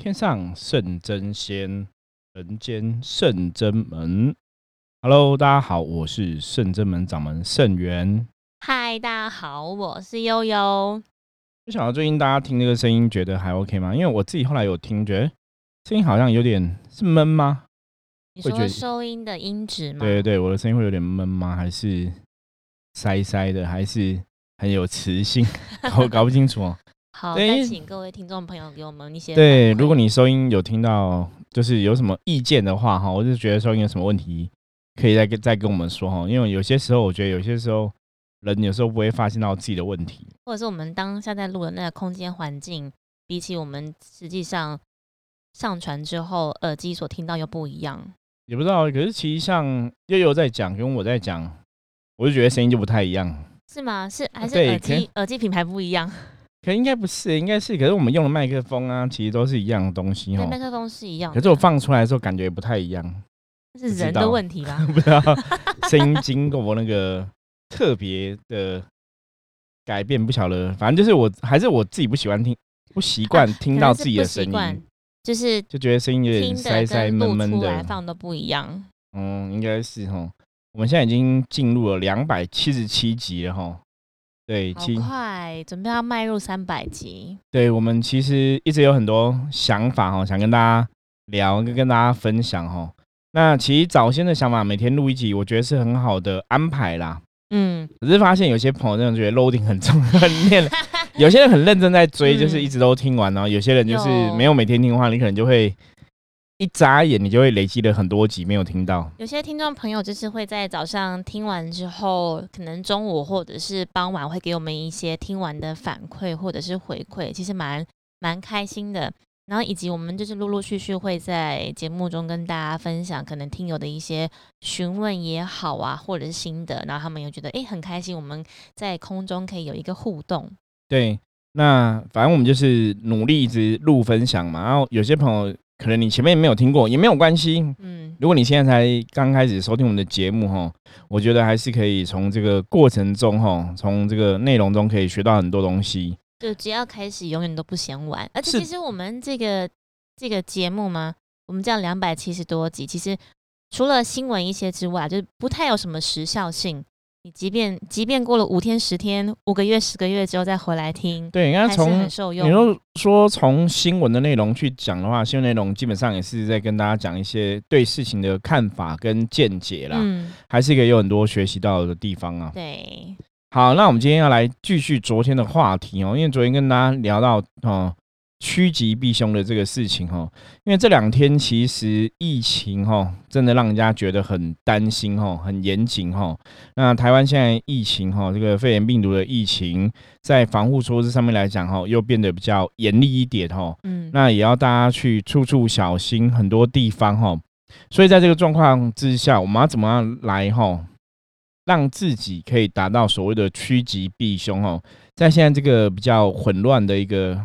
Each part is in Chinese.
天上圣真仙，人间圣真门。Hello，大家好，我是圣真门掌门圣元。嗨，大家好，我是悠悠。不晓得最近大家听这个声音觉得还 OK 吗？因为我自己后来有听，觉得声音好像有点是闷吗？你说收音的音质吗？对对对，我的声音会有点闷吗？还是塞塞的？还是很有磁性？我 搞不清楚哦。好，再请各位听众朋友给我们一些对，如果你收音有听到，就是有什么意见的话哈，我就觉得收音有什么问题，可以再跟再跟我们说哈。因为有些时候，我觉得有些时候人有时候不会发现到自己的问题，或者是我们当下在录的那个空间环境，比起我们实际上上传之后耳机所听到又不一样。也不知道，可是其实像悠悠在讲，跟我在讲，我就觉得声音就不太一样，是吗？是还是耳机耳机品牌不一样？可应该不是，应该是。可是我们用的麦克风啊，其实都是一样的东西哈。麦克风是一样，可是我放出来的时候感觉不太一样。是人的问题吧？不知道，声音经过那个特别的改变，不晓得。反正就是我还是我自己不喜欢听，不习惯听到自己的声音，就是就觉得声音有点塞塞闷闷的，放都不一样。嗯，应该是哈。我们现在已经进入了两百七十七集了哈。对，好快，准备要迈入三百集。对，我们其实一直有很多想法哈，想跟大家聊，跟跟大家分享哈。那其实早先的想法，每天录一集，我觉得是很好的安排啦。嗯，可是发现有些朋友真的觉得 loading 很重，很念，有些人很认真在追，就是一直都听完，然后有些人就是没有每天听的话，你可能就会。一眨眼，你就会累积了很多集没有听到。有些听众朋友就是会在早上听完之后，可能中午或者是傍晚会给我们一些听完的反馈或者是回馈，其实蛮蛮开心的。然后以及我们就是陆陆续续会在节目中跟大家分享，可能听友的一些询问也好啊，或者是心得，然后他们又觉得哎很开心，我们在空中可以有一个互动。对，那反正我们就是努力一直录分享嘛。然后有些朋友。可能你前面没有听过也没有关系，嗯，如果你现在才刚开始收听我们的节目哈，我觉得还是可以从这个过程中哈，从这个内容中可以学到很多东西。就只要开始，永远都不嫌晚。而且其实我们这个这个节目嘛，我们这样两百七十多集，其实除了新闻一些之外，就是不太有什么时效性。你即便即便过了五天、十天、五个月、十个月之后再回来听，对，应该从你说说从新闻的内容去讲的话，新闻内容基本上也是在跟大家讲一些对事情的看法跟见解啦，嗯，还是可以有很多学习到的地方啊。对，好，那我们今天要来继续昨天的话题哦，因为昨天跟大家聊到哦。趋吉避凶的这个事情哈，因为这两天其实疫情哈，真的让人家觉得很担心哈，很严谨哈。那台湾现在疫情哈，这个肺炎病毒的疫情，在防护措施上面来讲哈，又变得比较严厉一点哈。嗯，那也要大家去处处小心，很多地方哈。所以在这个状况之下，我们要怎么样来哈，让自己可以达到所谓的趋吉避凶哈？在现在这个比较混乱的一个。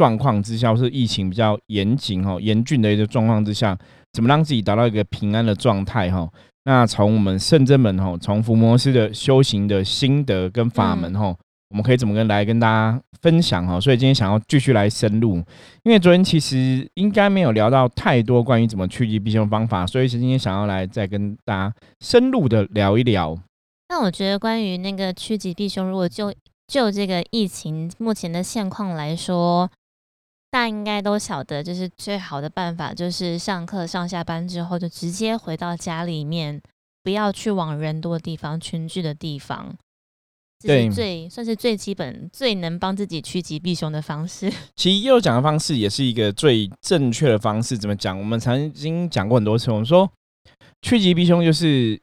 状况之下，是疫情比较严谨哈、严峻的一个状况之下，怎么让自己达到一个平安的状态哈？那从我们圣真门哈，从伏魔师的修行的心得跟法门哈，我们可以怎么跟来跟大家分享哈？所以今天想要继续来深入，因为昨天其实应该没有聊到太多关于怎么趋吉避凶的方法，所以是今天想要来再跟大家深入的聊一聊。那我觉得关于那个趋吉避凶，如果就就这个疫情目前的现况来说，大家应该都晓得，就是最好的办法，就是上课上下班之后就直接回到家里面，不要去往人多的地方、群聚的地方。这是最算是最基本、最能帮自己趋吉避凶的方式。其实右讲的方式也是一个最正确的方式。怎么讲？我们曾经讲过很多次，我们说趋吉避凶就是。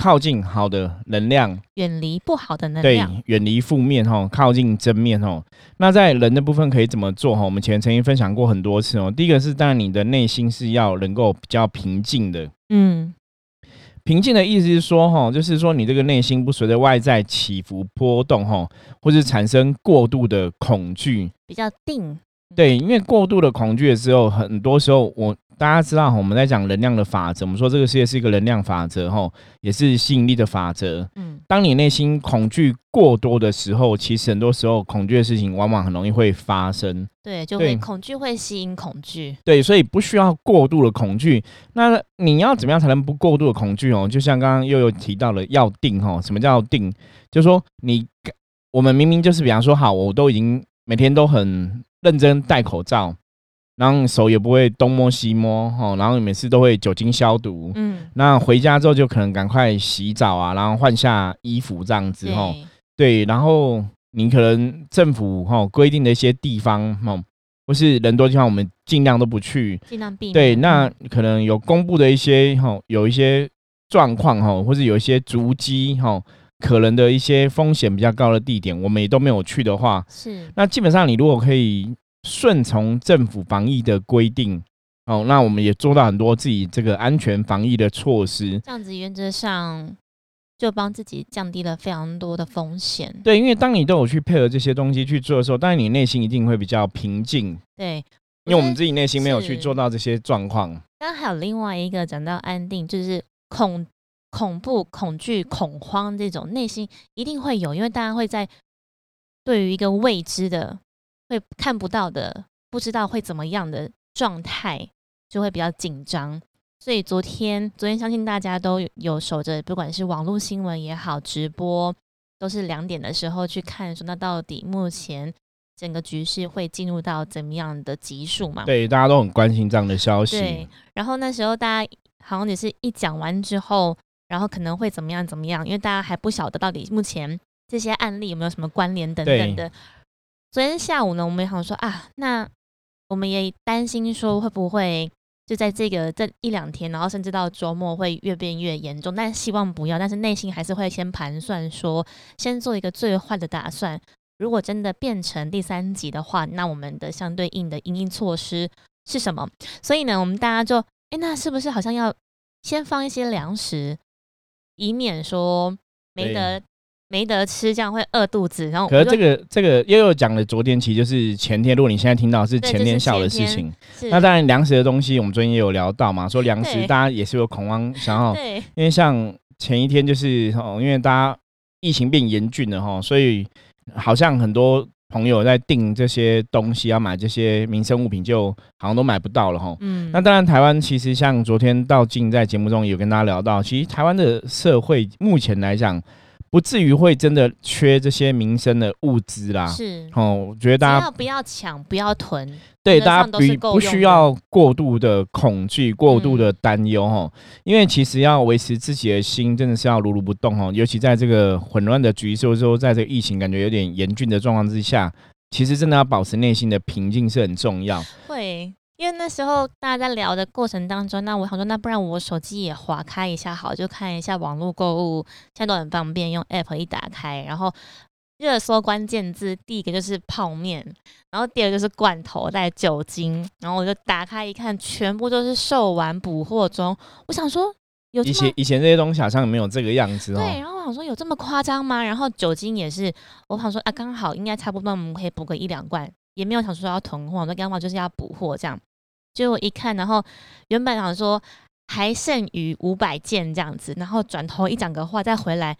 靠近好的能量，远离不好的能量。对，远离负面哈，靠近正面哈。那在人的部分可以怎么做哈？我们前曾经分享过很多次哦。第一个是，当然你的内心是要能够比较平静的。嗯，平静的意思是说哈，就是说你这个内心不随着外在起伏波动哈，或是产生过度的恐惧，比较定。对，因为过度的恐惧的时候，很多时候我。大家知道，我们在讲能量的法则，我们说这个世界是一个能量法则吼，也是吸引力的法则。嗯，当你内心恐惧过多的时候，其实很多时候恐惧的事情往往很容易会发生。对，就会恐惧会吸引恐惧。对，所以不需要过度的恐惧。那你要怎么样才能不过度的恐惧哦？就像刚刚又有提到了要定吼，什么叫定？就是说你我们明明就是比方说好，我都已经每天都很认真戴口罩。然后手也不会东摸西摸哈，然后每次都会酒精消毒。嗯，那回家之后就可能赶快洗澡啊，然后换下衣服这样子哈。对，然后你可能政府哈规定的一些地方哈，或是人多地方，我们尽量都不去，尽量避免。对，那可能有公布的一些哈，有一些状况哈，或者有一些足迹哈，可能的一些风险比较高的地点，我们也都没有去的话，是。那基本上你如果可以。顺从政府防疫的规定，哦，那我们也做到很多自己这个安全防疫的措施。这样子原则上就帮自己降低了非常多的风险。对，因为当你都有去配合这些东西去做的时候，当然你内心一定会比较平静。对，因为我们自己内心没有去做到这些状况。刚还有另外一个讲到安定，就是恐恐怖、恐惧、恐慌这种内心一定会有，因为大家会在对于一个未知的。会看不到的，不知道会怎么样的状态，就会比较紧张。所以昨天，昨天相信大家都有守着，不管是网络新闻也好，直播都是两点的时候去看，说那到底目前整个局势会进入到怎么样的级数嘛？对，大家都很关心这样的消息。对，然后那时候大家好像也是一讲完之后，然后可能会怎么样怎么样，因为大家还不晓得到底目前这些案例有没有什么关联等等的。昨天下午呢，我们也想说啊，那我们也担心说会不会就在这个这一两天，然后甚至到周末会越变越严重，但希望不要。但是内心还是会先盘算说，先做一个最坏的打算。如果真的变成第三级的话，那我们的相对应的应应措施是什么？所以呢，我们大家就哎，那是不是好像要先放一些粮食，以免说没得。没得吃，这样会饿肚子。然后，可是这个这个又又讲了，昨天其实就是前天。如果你现在听到是前天下午的事情，那当然粮食的东西，我们昨天也有聊到嘛，说粮食大家也是有恐慌，想要，因为像前一天就是哦，因为大家疫情变严峻了哈，所以好像很多朋友在订这些东西，要买这些民生物品，就好像都买不到了哈。嗯，那当然台湾其实像昨天道静在节目中有跟大家聊到，其实台湾的社会目前来讲。不至于会真的缺这些民生的物资啦。是哦，我觉得大家不要抢，不要囤。对，大家不不需要过度的恐惧，过度的担忧哈。因为其实要维持自己的心，真的是要如如不动哦。尤其在这个混乱的局势，说在这个疫情感觉有点严峻的状况之下，其实真的要保持内心的平静是很重要。会。因为那时候大家在聊的过程当中，那我想说，那不然我手机也划开一下好，就看一下网络购物，现在都很方便，用 app 一打开，然后热搜关键字第一个就是泡面，然后第二个就是罐头带酒精，然后我就打开一看，全部都是售完补货中。我想说，有以前以前这些东西好像没有这个样子哦。对，然后我想说有这么夸张吗？然后酒精也是，我想说啊，刚好应该差不多，我们可以补个一两罐，也没有想说要囤货，我说刚好就是要补货这样。结果一看，然后原本想说还剩余五百件这样子，然后转头一讲个话再回来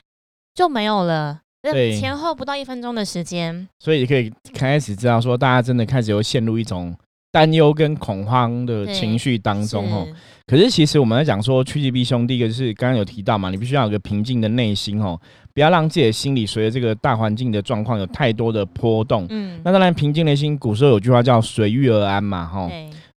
就没有了。对，前后不到一分钟的时间，所以可以开始知道说，大家真的开始又陷入一种担忧跟恐慌的情绪当中哦。可是其实我们在讲说趋吉避凶，第一个就是刚刚有提到嘛，你必须要有个平静的内心哦，不要让自己的心理随着这个大环境的状况有太多的波动。嗯，那当然平静的心，古时候有句话叫随遇而安嘛，哈。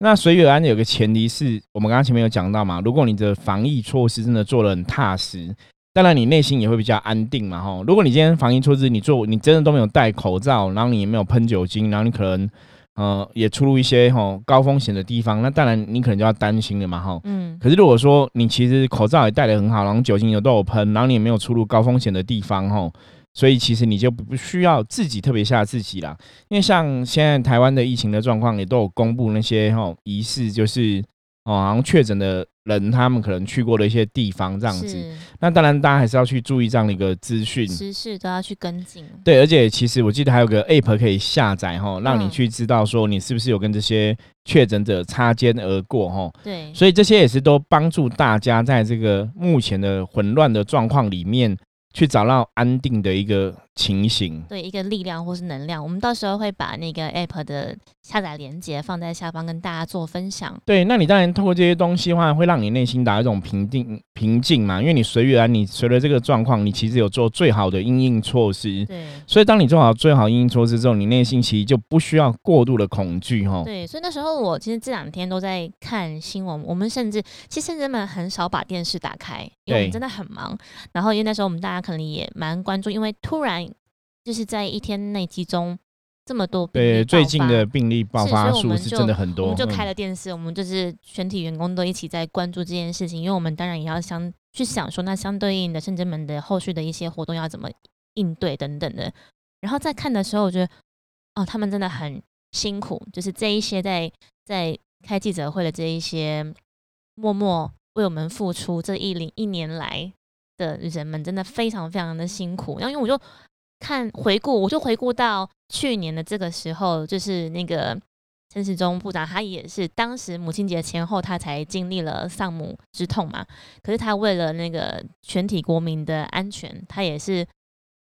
那随遇而安有个前提是我们刚刚前面有讲到嘛，如果你的防疫措施真的做的很踏实，当然你内心也会比较安定嘛，吼。如果你今天防疫措施你做，你真的都没有戴口罩，然后你也没有喷酒精，然后你可能呃也出入一些吼高风险的地方，那当然你可能就要担心了嘛，吼。嗯。可是如果说你其实口罩也戴的很好，然后酒精也都有喷，然后你也没有出入高风险的地方，哈。所以其实你就不需要自己特别吓自己啦，因为像现在台湾的疫情的状况也都有公布那些哈疑似就是哦好像确诊的人他们可能去过的一些地方这样子。那当然大家还是要去注意这样的一个资讯，时事都要去跟进。对，而且其实我记得还有个 app 可以下载哈，让你去知道说你是不是有跟这些确诊者擦肩而过哈。对，所以这些也是都帮助大家在这个目前的混乱的状况里面。去找到安定的一个情形。对一个力量或是能量，我们到时候会把那个 app 的下载链接放在下方跟大家做分享。对，那你当然透过这些东西的话，会让你内心达到一种平定平静嘛，因为你随缘，你随着这个状况，你其实有做最好的应应措施。对，所以当你做好最好应应措施之后，你内心其实就不需要过度的恐惧哈。对，所以那时候我其实这两天都在看新闻，我们甚至其实人们很少把电视打开，因为我们真的很忙。然后因为那时候我们大家可能也蛮关注，因为突然就是在一天内集中这么多对最近的病例爆发数是真的很多，我们就开了电视，我们就是全体员工都一起在关注这件事情，因为我们当然也要相去想说，那相对应的圣真门的后续的一些活动要怎么应对等等的。然后在看的时候，我觉得哦，他们真的很辛苦，就是这一些在在开记者会的这一些默默为我们付出这一零一年来。的人们真的非常非常的辛苦，然后因为我就看回顾，我就回顾到去年的这个时候，就是那个陈时中部长，他也是当时母亲节前后，他才经历了丧母之痛嘛。可是他为了那个全体国民的安全，他也是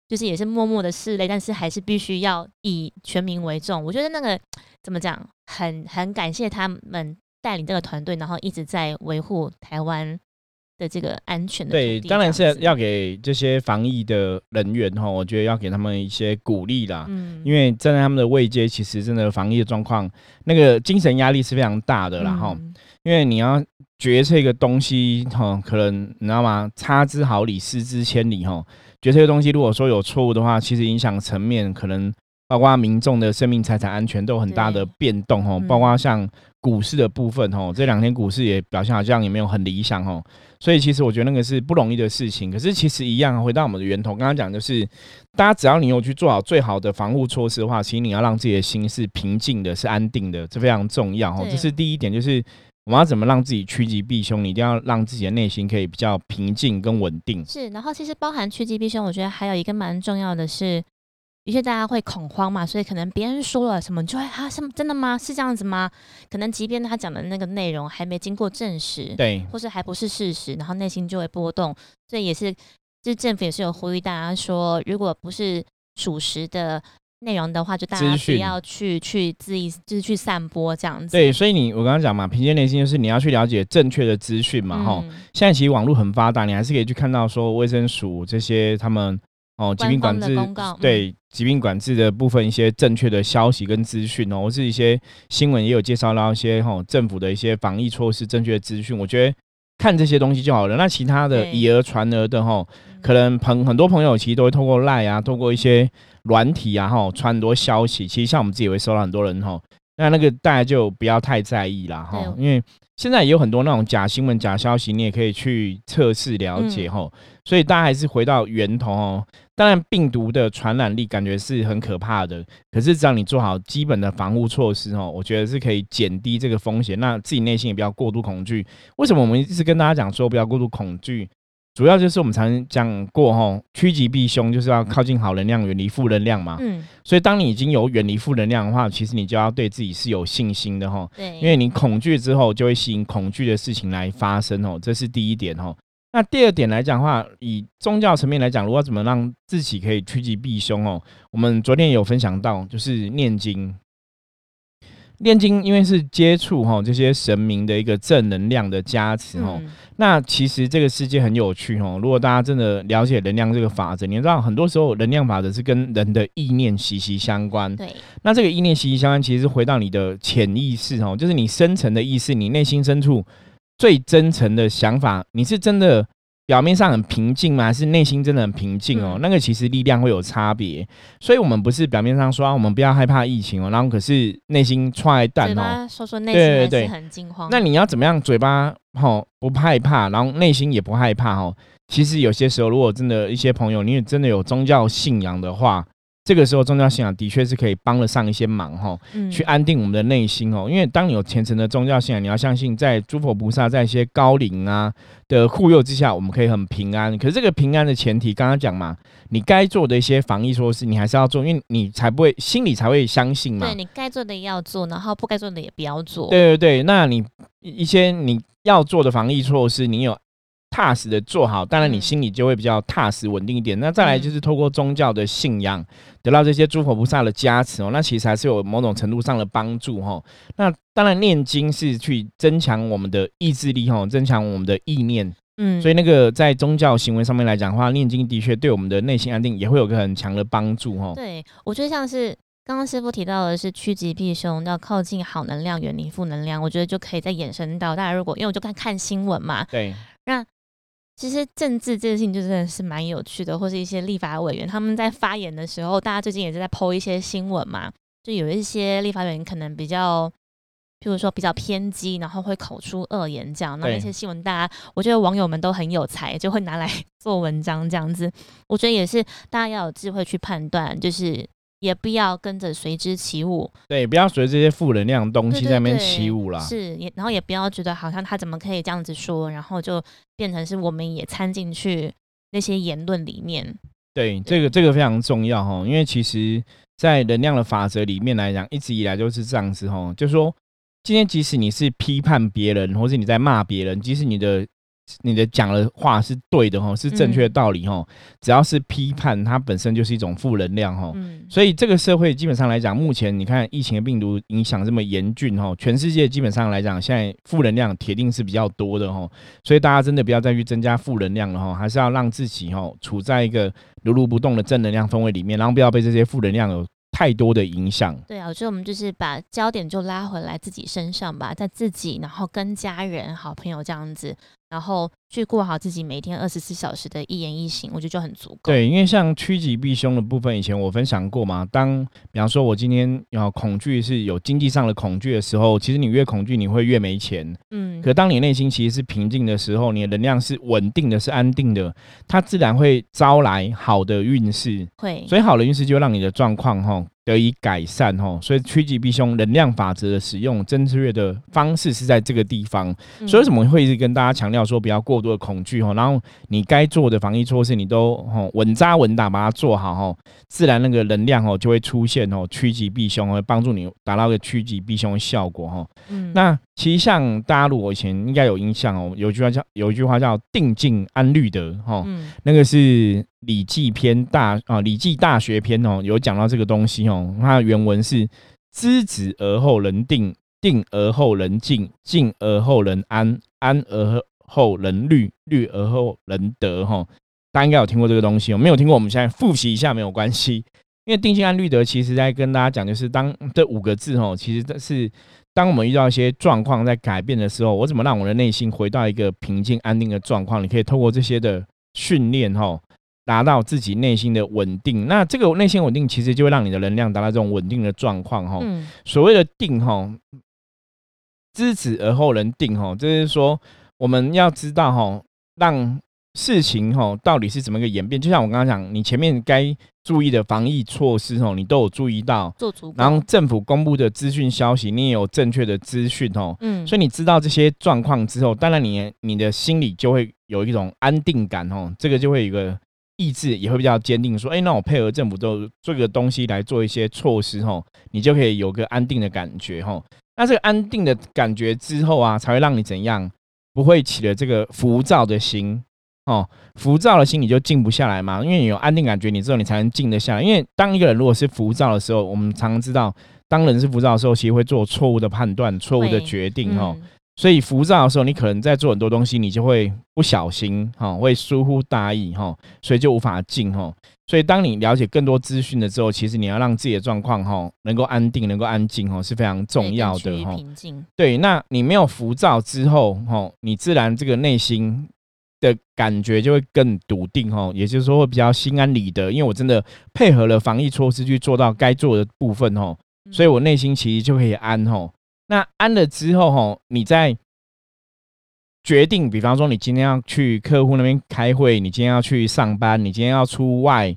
就是也是默默的拭泪，但是还是必须要以全民为重。我觉得那个怎么讲，很很感谢他们带领这个团队，然后一直在维护台湾。的这个安全的对，当然是要给这些防疫的人员哈，我觉得要给他们一些鼓励啦。嗯，因为站在他们的位阶，其实真的防疫的状况，那个精神压力是非常大的啦哈。因为你要决策一个东西哈，可能你知道吗？差之毫厘，失之千里哈。决策一个东西，如果说有错误的话，其实影响层面可能包括民众的生命财产安全都有很大的变动哈。包括像股市的部分哦，这两天股市也表现好像也没有很理想哦。所以其实我觉得那个是不容易的事情，可是其实一样，回到我们的源头，刚刚讲就是，大家只要你有去做好最好的防护措施的话，其实你要让自己的心是平静的，是安定的，这非常重要哦。这是第一点，就是我们要怎么让自己趋吉避凶，你一定要让自己的内心可以比较平静跟稳定。是，然后其实包含趋吉避凶，我觉得还有一个蛮重要的是。的确，大家会恐慌嘛，所以可能别人说了什么，就会啊，什么真的吗？是这样子吗？可能即便他讲的那个内容还没经过证实，对，或是还不是事实，然后内心就会波动。所以也是，就是政府也是有呼吁大家说，如果不是属实的内容的话，就大家不要去去自意，就是去散播这样子。对，所以你我刚刚讲嘛，平静内心就是你要去了解正确的资讯嘛，哈。现在其实网络很发达，你还是可以去看到说卫生署这些他们。哦，疾病管制对疾病管制的部分一些正确的消息跟资讯哦，或是一些新闻也有介绍到一些哈政府的一些防疫措施正确的资讯，我觉得看这些东西就好了。那其他的以讹传讹的哈，可能朋很多朋友其实都会透过赖啊，透过一些软体啊哈传很多消息。其实像我们自己也会收到很多人哈，那那个大家就不要太在意啦哈，因为现在也有很多那种假新闻、假消息，你也可以去测试了解哈。所以大家还是回到源头哦。当然，病毒的传染力感觉是很可怕的，可是只要你做好基本的防护措施哦，我觉得是可以减低这个风险。那自己内心也不要过度恐惧。为什么我们一直跟大家讲说不要过度恐惧？主要就是我们常讲过吼，趋吉避凶，就是要靠近好能量，远离负能量嘛。嗯。所以当你已经有远离负能量的话，其实你就要对自己是有信心的吼。对。因为你恐惧之后，就会吸引恐惧的事情来发生哦，这是第一点吼。那第二点来讲的话，以宗教层面来讲，如果怎么让自己可以趋吉避凶哦，我们昨天有分享到，就是念经。念经因为是接触哈这些神明的一个正能量的加持哦。那其实这个世界很有趣哦。如果大家真的了解能量这个法则，你知道很多时候能量法则是跟人的意念息息相关。对。那这个意念息息相关，其实是回到你的潜意识哦，就是你深层的意识，你内心深处。最真诚的想法，你是真的表面上很平静吗？还是内心真的很平静哦？那个其实力量会有差别，所以我们不是表面上说我们不要害怕疫情哦，然后可是内心踹蛋哦，说说内心还是很惊慌。那你要怎么样？嘴巴吼不害怕，然后内心也不害怕哦。其实有些时候，如果真的一些朋友，你也真的有宗教信仰的话。这个时候，宗教信仰的确是可以帮得上一些忙哈，去安定我们的内心哦。因为当你有虔诚的宗教信仰，你要相信在诸佛菩萨在一些高龄啊的护佑之下，我们可以很平安。可是这个平安的前提，刚刚讲嘛，你该做的一些防疫措施，你还是要做，因为你才不会心里才会相信嘛。对你该做的要做，然后不该做的也不要做。对对对，那你一些你要做的防疫措施，你有踏实的做好，当然你嗯心里就会比较踏实稳定一点。那再来嗯就是透过宗教的信仰，得到这些诸佛菩萨的加持哦，那其实还是有某种程度上的帮助哈、哦。那当然念经是去增强我们的意志力哈、哦，增强我们的意念。嗯，所以那个在宗教行为上面来讲的话，念经的确对我们的内心安定也会有个很强的帮助哈、哦。对我觉得像是刚刚师傅提到的是趋吉避凶，要靠近好能量，远离负能量，我觉得就可以再衍生到大家如果因为我就看看新闻嘛，对，其实政治这件事情就真的是蛮有趣的，或是一些立法委员他们在发言的时候，大家最近也是在剖一些新闻嘛，就有一些立法委员可能比较，譬如说比较偏激，然后会口出恶言这样，那对那些新闻大家，我觉得网友们都很有才，就会拿来 做文章这样子。我觉得也是大家要有智慧去判断，就是也不要跟着随之起舞，对，不要随着这些负能量的东西在那边起舞啦。是，也然后也不要觉得好像他怎么可以这样子说，然后就变成是我们也掺进去那些言论里面。对，这个这个非常重要哈，因为其实，在能量的法则里面来讲，一直以来就是这样子哈，就是说，今天即使你是批判别人，或是你在骂别人，即使你的你的讲的话是对的哈，是正确的嗯道理哈，只要是批判，它本身就是一种负能量哈。嗯，所以这个社会基本上来讲，目前你看疫情的病毒影响这么严峻哈，全世界基本上来讲，现在负能量铁定是比较多的哈。所以大家真的不要再去增加负能量了哈，还是要让自己哈处在一个如如不动的正能量氛围里面，然后不要被这些负能量有太多的影响。对啊，我觉得我们就是把焦点就拉回来自己身上吧，在自己，然后跟家人、好朋友这样子，然后去过好自己每天二十四小时的一言一行，我觉得就很足够。对，因为像趋吉避凶的部分，以前我分享过嘛。当比方说，我今天要恐惧是有经济上的恐惧的时候，其实你越恐惧，你会越没钱。嗯，可当你内心其实是平静的时候，你的能量是稳定的，是安定的，它自然会招来好的运势。会，所以好的运势就会让你的状况哈得以改善哦。所以趋吉避凶能量法则的使用正确的方式是在这个地方。嗯所以为什么会一直跟大家强调说不要过度的恐惧哦，然后你该做的防疫措施你都哦稳扎稳打把它做好哦，自然那个能量哦就会出现哦趋吉避凶，会帮助你达到一个趋吉避凶的效果哦。嗯，那其实像大家如果以前应该有印象哦，有一句话叫有一句话叫定静安律德哈，嗯那个是《礼记》篇大啊，《礼记大学篇》哦，有讲到这个东西哦。它的原文是：知止而后人定，定而后人静，静而后人安，安而后人虑，虑而后人得。哈，大家应该有听过这个东西哦。没有听过，我们现在复习一下没有关系。因为定静安律德，其实在跟大家讲，就是当这五个字哦，其实这是当我们遇到一些状况在改变的时候，我怎么让我的内心回到一个平静安定的状况？你可以透过这些的训练哈，达到自己内心的稳定。那这个内心稳定，其实就会让你的能量达到这种稳定的状况哈。嗯所谓的定哈，知止而后能定哈，就是说我们要知道哈，让事情哈到底是怎么个演变。就像我刚刚讲，你前面该注意的防疫措施哦，你都有注意到。做足，然后政府公布的资讯消息，你也有正确的资讯哦，嗯，所以你知道这些状况之后，当然你你的心里就会有一种安定感哦，这个就会有一个意志也会比较坚定，说，哎，那我配合政府做这个东西来做一些措施哦，你就可以有个安定的感觉哦。那这个安定的感觉之后啊，才会让你怎样，不会起了这个浮躁的心哦，浮躁的心你就静不下来嘛，因为你有安定感觉，你之后你才能静得下来。因为当一个人如果是浮躁的时候，我们常常知道，当人是浮躁的时候，其实会做错误的判断、错误的决定哦。嗯所以浮躁的时候，你可能在做很多东西，你就会不小心哈、会疏忽大意哈、所以就无法静哈、所以当你了解更多资讯了之后，其实你要让自己的状况哈能够安定、能够安静哈是非常重要的哈、平静，对，那你没有浮躁之后哈，你自然这个内心的感觉就会更笃定哦，也就是说会比较心安理得，因为我真的配合了防疫措施去做到该做的部分哈。嗯所以我内心其实就可以安哦。那安了之后哦，你在决定，比方说你今天要去客户那边开会，你今天要去上班，你今天要出外，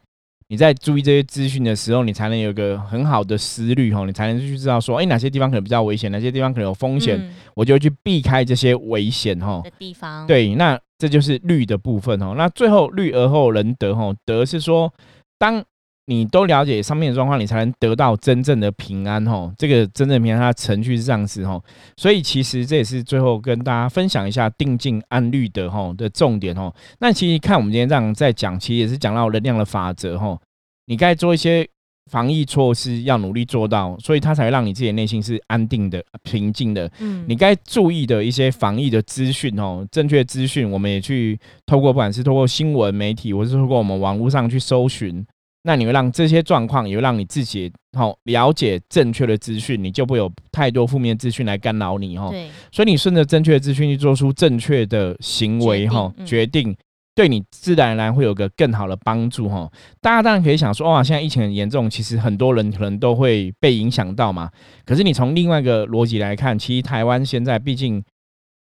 你在注意这些资讯的时候，你才能有一个很好的思虑哦，你才能去知道说，哎、哪些地方可能比较危险，哪些地方可能有风险，嗯我就去避开这些危险哦。的地方，，对，那这就是律的部分哦。那最后律而后人得吼，得是说，当你都了解上面的状况，你才能得到真正的平安吼。这个真正平安，它的程序是这样子吼。所以其实这也是最后跟大家分享一下定静安律的吼的重点哦。那其实看我们今天这样在讲，其实也是讲到能量的法则吼。你该做一些防疫措施，要努力做到，所以它才会让你自己的内心是安定的、平静的。嗯，你该注意的一些防疫的资讯哦，正确资讯，我们也去透过不管是透过新闻媒体，或是透过我们网络上去搜寻。那你会让这些状况，也会让你自己好了解正确的资讯，你就不会有太多负面资讯来干扰你哈。对，所以你顺着正确的资讯去做出正确的行为哈，决定对你自然而然会有个更好的帮助哈。大家当然可以想说，哇，现在疫情很严重，其实很多人可能都会被影响到嘛。可是你从另外一个逻辑来看，其实台湾现在毕竟。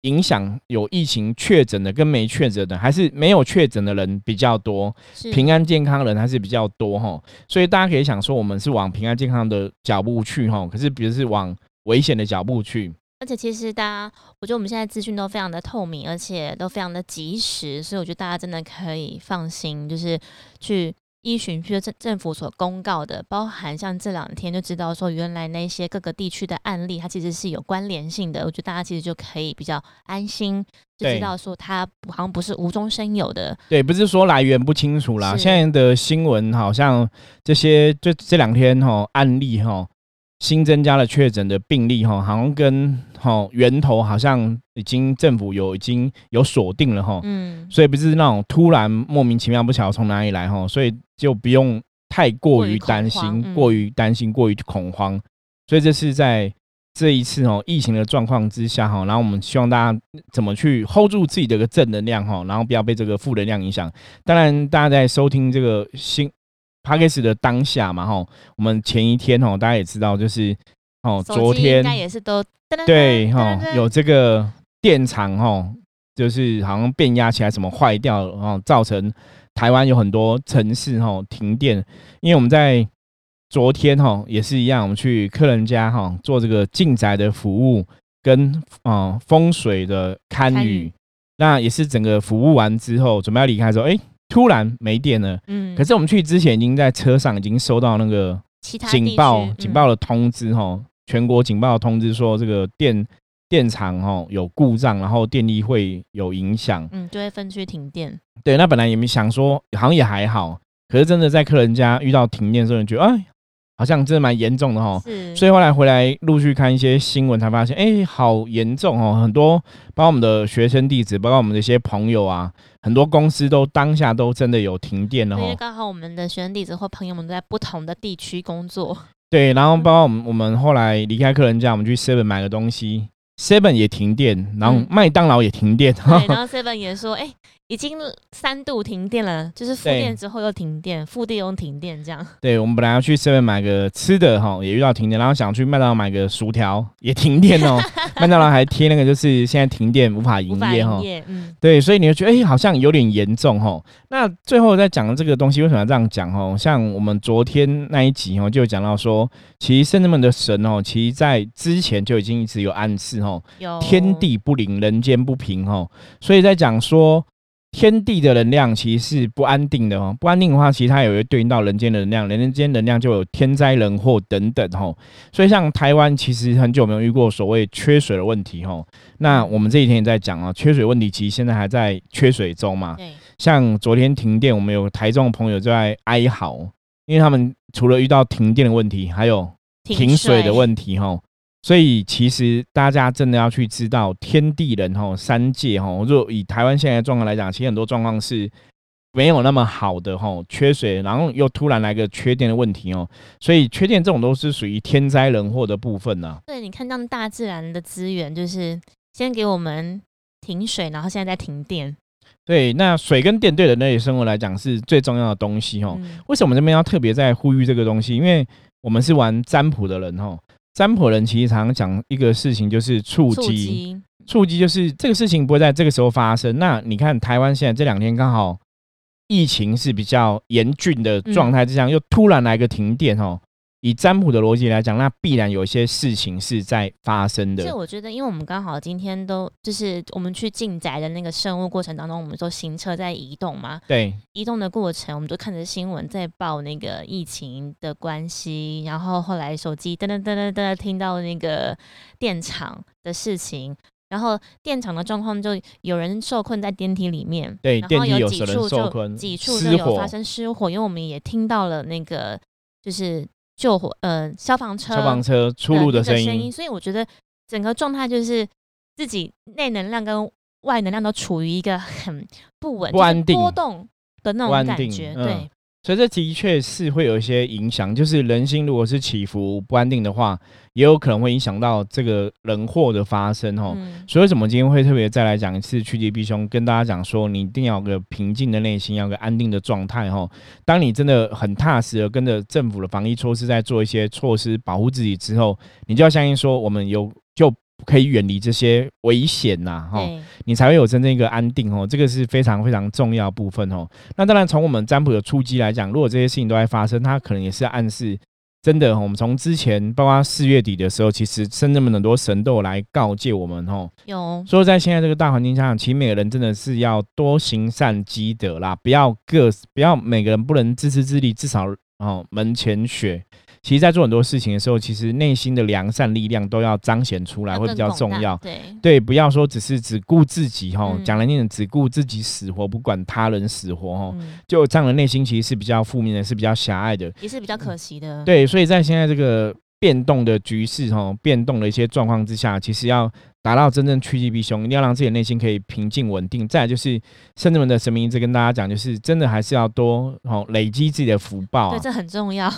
影响有疫情确诊的跟没确诊的，还是没有确诊的人比较多，平安健康人还是比较多哈。所以大家可以想说，我们是往平安健康的脚步去哈，可是比如是往危险的脚步去。而且其实大家，我觉得我们现在资讯都非常的透明，而且都非常的及时，所以我觉得大家真的可以放心，就是去。依循，譬如政政府所公告的，包含像这两天就知道说，原来那些各个地区的案例，它其实是有关联性的。我觉得大家其实就可以比较安心，就知道说它好像不是无中生有的。对，不是说来源不清楚啦。现在的新闻好像这些，就这两天哈案例哈。新增加了确诊的病例哈，好像跟哈源头好像已经政府有已经有锁定了哈，嗯，所以不是那种突然莫名其妙不晓得从哪里来哈，所以就不用太过于担心，过于担心，过于恐慌。所以这是在这一次哦疫情的状况之下哈，然后我们希望大家怎么去 hold 住自己的一个正能量哈，然后不要被这个负能量影响。当然，大家在收听这个新。P a c k a g e 的当下嘛，吼，我们前一天吼，大家也知道，就是哦，昨天应该也是都对哈，有这个电厂哈，就是好像变压起来什么坏掉，然后造成台湾有很多城市哈停电。因为我们在昨天哈也是一样，我们去客人家哈做这个进宅的服务跟啊风水的堪舆，那也是整个服务完之后，准备要离开的时候，哎。突然没电了，嗯，可是我们去之前已经在车上已经收到那个警报警报的通知哈，全国警报的通知说这个电电厂哈有故障，然后电力会有影响，嗯，就会分区停电。对，那本来也没想说，好像也还好，可是真的在客人家遇到停电的时候，你觉得哎。好像真的蛮严重的哈，所以后来回来陆续看一些新闻，才发现哎，好严重哦！很多包括我们的学生弟子，包括我们的一些朋友啊，很多公司都当下都真的有停电了哈。因为刚好我们的学生弟子或朋友们都在不同的地区工作。对，然后包括我们我们后来离开客人家，我们去 Seven 买个东西，Seven 也停电，然后麦当劳也停电。对，然后 Seven 也说哎。已经三度停电了，就是复电之后又停电，复电又停电，这样。对，我们本来要去 seven 买个吃的哈，也遇到停电，然后想去麦当劳买个薯条，也停电哦。麦当劳还贴那个，就是现在停电无法营业哈。嗯。对，所以你就觉得哎，好像有点严重哈。那最后再讲的这个东西，为什么要这样讲哦？像我们昨天那一集哦，就讲到说，其实圣人们的神哦，其实在之前就已经一直有暗示哦，天地不灵，人间不平哦。所以在讲说。天地的能量其实是不安定的哦，不安定的话，其实它也会对应到人间的能量，人间能量就有天灾人祸等等哦。所以像台湾其实很久没有遇过所谓缺水的问题哦。那我们这几天也在讲啊，缺水问题其实现在还在缺水中嘛。像昨天停电，我们有台中的朋友就在哀嚎，因为他们除了遇到停电的问题，还有停水的问题哈。所以其实大家真的要去知道天地人吼三界吼，如果以台湾现在的状况来讲，其实很多状况是没有那么好的吼，缺水，然后又突然来个缺电的问题哦，所以缺电这种都是属于天灾人祸的部分呢。对，你看到大自然的资源，就是先给我们停水，然后现在在停电。对，那水跟电对人类生活来讲是最重要的东西哦。为什么这边要特别在呼吁这个东西？因为我们是玩占卜的人哈。占卜人其实常常讲一个事情，就是触机，触机就是这个事情不会在这个时候发生。那你看台湾现在这两天刚好疫情是比较严峻的状态之下，又突然来个停电哦，以占卜的逻辑来讲，那必然有一些事情是在发生的。所以我觉得，因为我们刚好今天都就是我们去进宅的那个生物过程当中，我们说行车在移动嘛，对，移动的过程，我们都看着新闻在报那个疫情的关系，然后后来手机噔噔噔噔噔听到那个电厂的事情，然后电厂的状况就有人受困在电梯里面，对，然后电梯有几处就受困，几处就有发生失火，因为我们也听到了那个就是救火呃消防车消防车出入的的声那个音，所以我觉得整个状态就是自己内能量跟外能量都处于一个很不稳、不安定波动的那种感觉。嗯对，所以这的确是会有一些影响。就是人心如果是起伏不安定的话，也有可能会影响到这个人祸的发生哦。嗯，所以为什么今天会特别再来讲一次趋吉避凶，跟大家讲说，你一定要有个平静的内心，要有个安定的状态哦。当你真的很踏实的跟着政府的防疫措施在做一些措施保护自己之后，你就要相信说，我们有就可以远离这些危险呐哈。对，你才会有真正一个安定哦，这个是非常非常重要的部分哦。那当然，从我们占卜的初期来讲，如果这些事情都在发生，它可能也是暗示真的哦。我们从之前，包括四月底的时候，其实深圳们很多神都有来告诫我们哦，有说在现在这个大环境下，其实每个人真的是要多行善积德啦，不要各不要每个人不能自私自利，至少哦门前雪。其实，在做很多事情的时候，其实内心的良善力量都要彰显出来，会比较重要。对，对，不要说只是只顾自己哈，嗯讲难听点，只顾自己死活，不管他人死活哈，嗯，就这样的内心其实是比较负面的，是比较狭隘的。也是比较可惜的。，对，所以在现在这个变动的局势哈，变动的一些状况之下，其实要达到真正趋吉避凶，一定要让自己的内心可以平静稳定。再来就是圣人们的神明一直跟大家讲，就是真的还是要多哦累积自己的福报、对，啊，这很重要。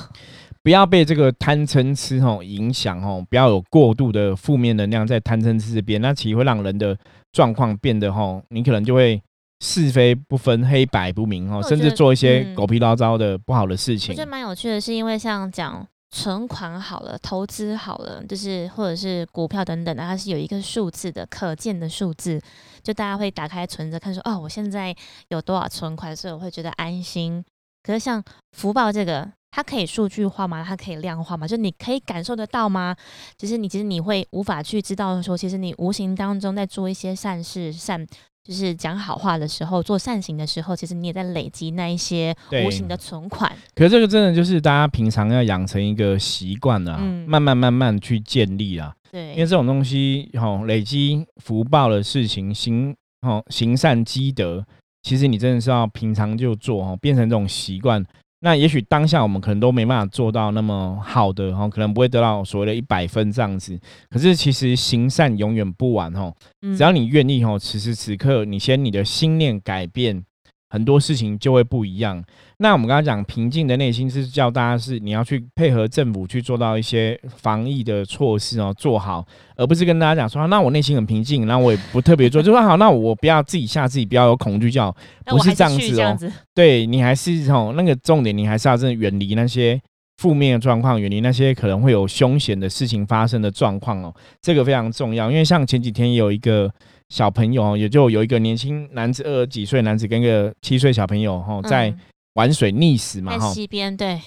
不要被这个贪嗔痴吼影响吼，不要有过度的负面能量在贪嗔痴这边，那其实会让人的状况变得吼，你可能就会是非不分、黑白不明吼，甚至做一些嗯狗屁叨糟的不好的事我情觉得。蛮有趣的，是因为像讲存款好了、投资好了，就是或者是股票等等的，它是有一个数字的，可见的数字，就大家会打开存折看说，哦，我现在有多少存款，所以我会觉得安心。可是像福报这个，它可以数据化吗？它可以量化吗？就你可以感受得到吗？就是你其实你会无法去知道说，其实你无形当中在做一些善事、善。就是讲好话的时候，做善行的时候，其实你也在累积那一些无形的存款。可是这个真的就是大家平常要养成一个习惯啊，嗯慢慢慢慢去建立啊。对，因为这种东西，吼、累积福报的事情，行吼、行善积德，其实你真的是要平常就做哦，变成这种习惯。那也许当下我们可能都没办法做到那么好的哈、可能不会得到所谓的一百分这样子。可是其实行善永远不晚哦，嗯只要你愿意哦，此时此刻你先你的心念改变，很多事情就会不一样。那我们刚刚讲平静的内心是叫大家是你要去配合政府去做到一些防疫的措施哦，做好，而不是跟大家讲说，啊那我内心很平静，那我也不特别做，就说好，那我不要自己吓自己，不要有恐惧就好。那我还不是这样子哦对你还是哦，那个重点你还是要真的远离那些负面的状况，远离那些可能会有凶险的事情发生的状况哦，这个非常重要。因为像前几天有一个小朋友哦，也就有一个年轻男子，二十几岁男子跟一个七岁小朋友哦，在嗯玩水溺死嘛在哈。西边，对，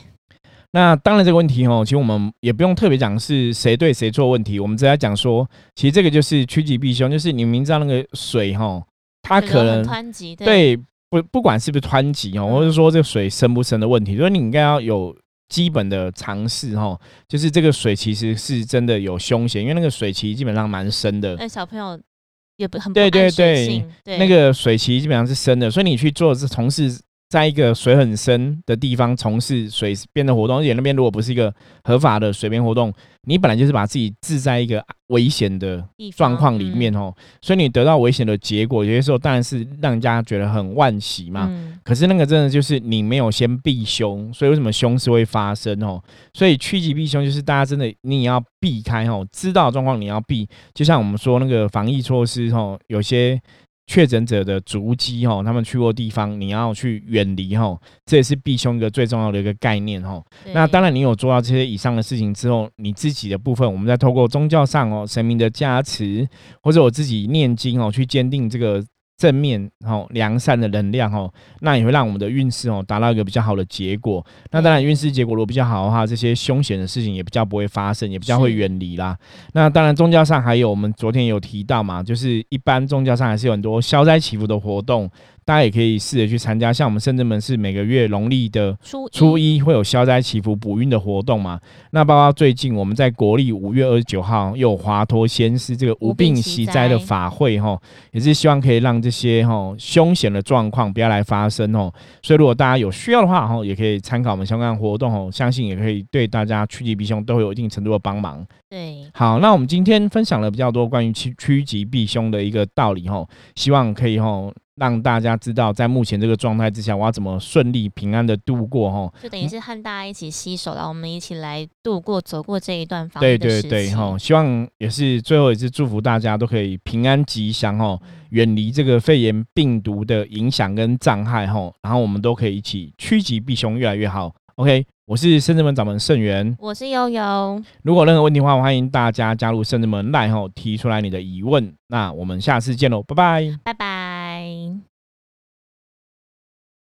那当然这个问题哦，其实我们也不用特别讲是谁对谁错问题，我们只要讲说，其实这个就是趋吉避凶，就是你明知道那个水哈，它可能湍急，对，不不管是不是湍急哦，嗯。或者说这个水深不深的问题，所以你应该要有基本的尝试哈，就是这个水其实是真的有凶险，因为那个水其实基本上蛮深的，那小朋友也不很不对对对，那个水其实基本上是深的，所以你去做是从事在一个水很深的地方从事水边的活动，而且那边如果不是一个合法的水边活动，你本来就是把自己置在一个危险的状况里面嗯哦，所以你得到危险的结果，有些时候当然是让人家觉得很惋惜嘛。嗯可是那个真的就是你没有先避凶，所以为什么凶事会发生哦？所以趋吉避凶就是大家真的你也要避开哦，知道状况你要避。就像我们说那个防疫措施哦，有些确诊者的足迹哈，他们去过地方你要去远离哈，这也是避凶一个最重要的一个概念哈。那当然，你有做到这些以上的事情之后，你自己的部分，我们再透过宗教上哦，神明的加持，或者我自己念经哦，去坚定这个正面哦良善的能量哦，那也会让我们的运势哦达到一个比较好的结果。那当然运势结果如果比较好的话，这些凶险的事情也比较不会发生，也比较会远离啦。那当然宗教上还有我们昨天有提到嘛，就是一般宗教上还是有很多消灾祈福的活动。大家也可以试着去参加，像我们深圳门是每个月农历的初初一会有消灾祈福补运的活动嘛？那包括最近我们在国历五月二十九号又有华佗仙师这个无病息灾的法会哈，也是希望可以让这些哈凶险的状况不要来发生哦。所以如果大家有需要的话哈，也可以参考我们相关活动哦，相信也可以对大家趋吉避凶都会有一定程度的帮忙。对，好，那我们今天分享了比较多关于趋趋吉避凶的一个道理哈，希望可以哈。让大家知道，在目前这个状态之下，我要怎么顺利平安的度过哈？就等于是和大家一起携手了，我们一起来度过、走过这一段。对对对哈，希望也是最后一次祝福大家都可以平安吉祥哈，远离这个肺炎病毒的影响跟障碍哈，然后我们都可以一起趋吉避凶，越来越好。OK。我是圣智门掌门圣元，我是悠悠。如果任何问题的话，欢迎大家加入圣智门赖后提出来你的疑问。那我们下次见喽，拜拜，拜拜。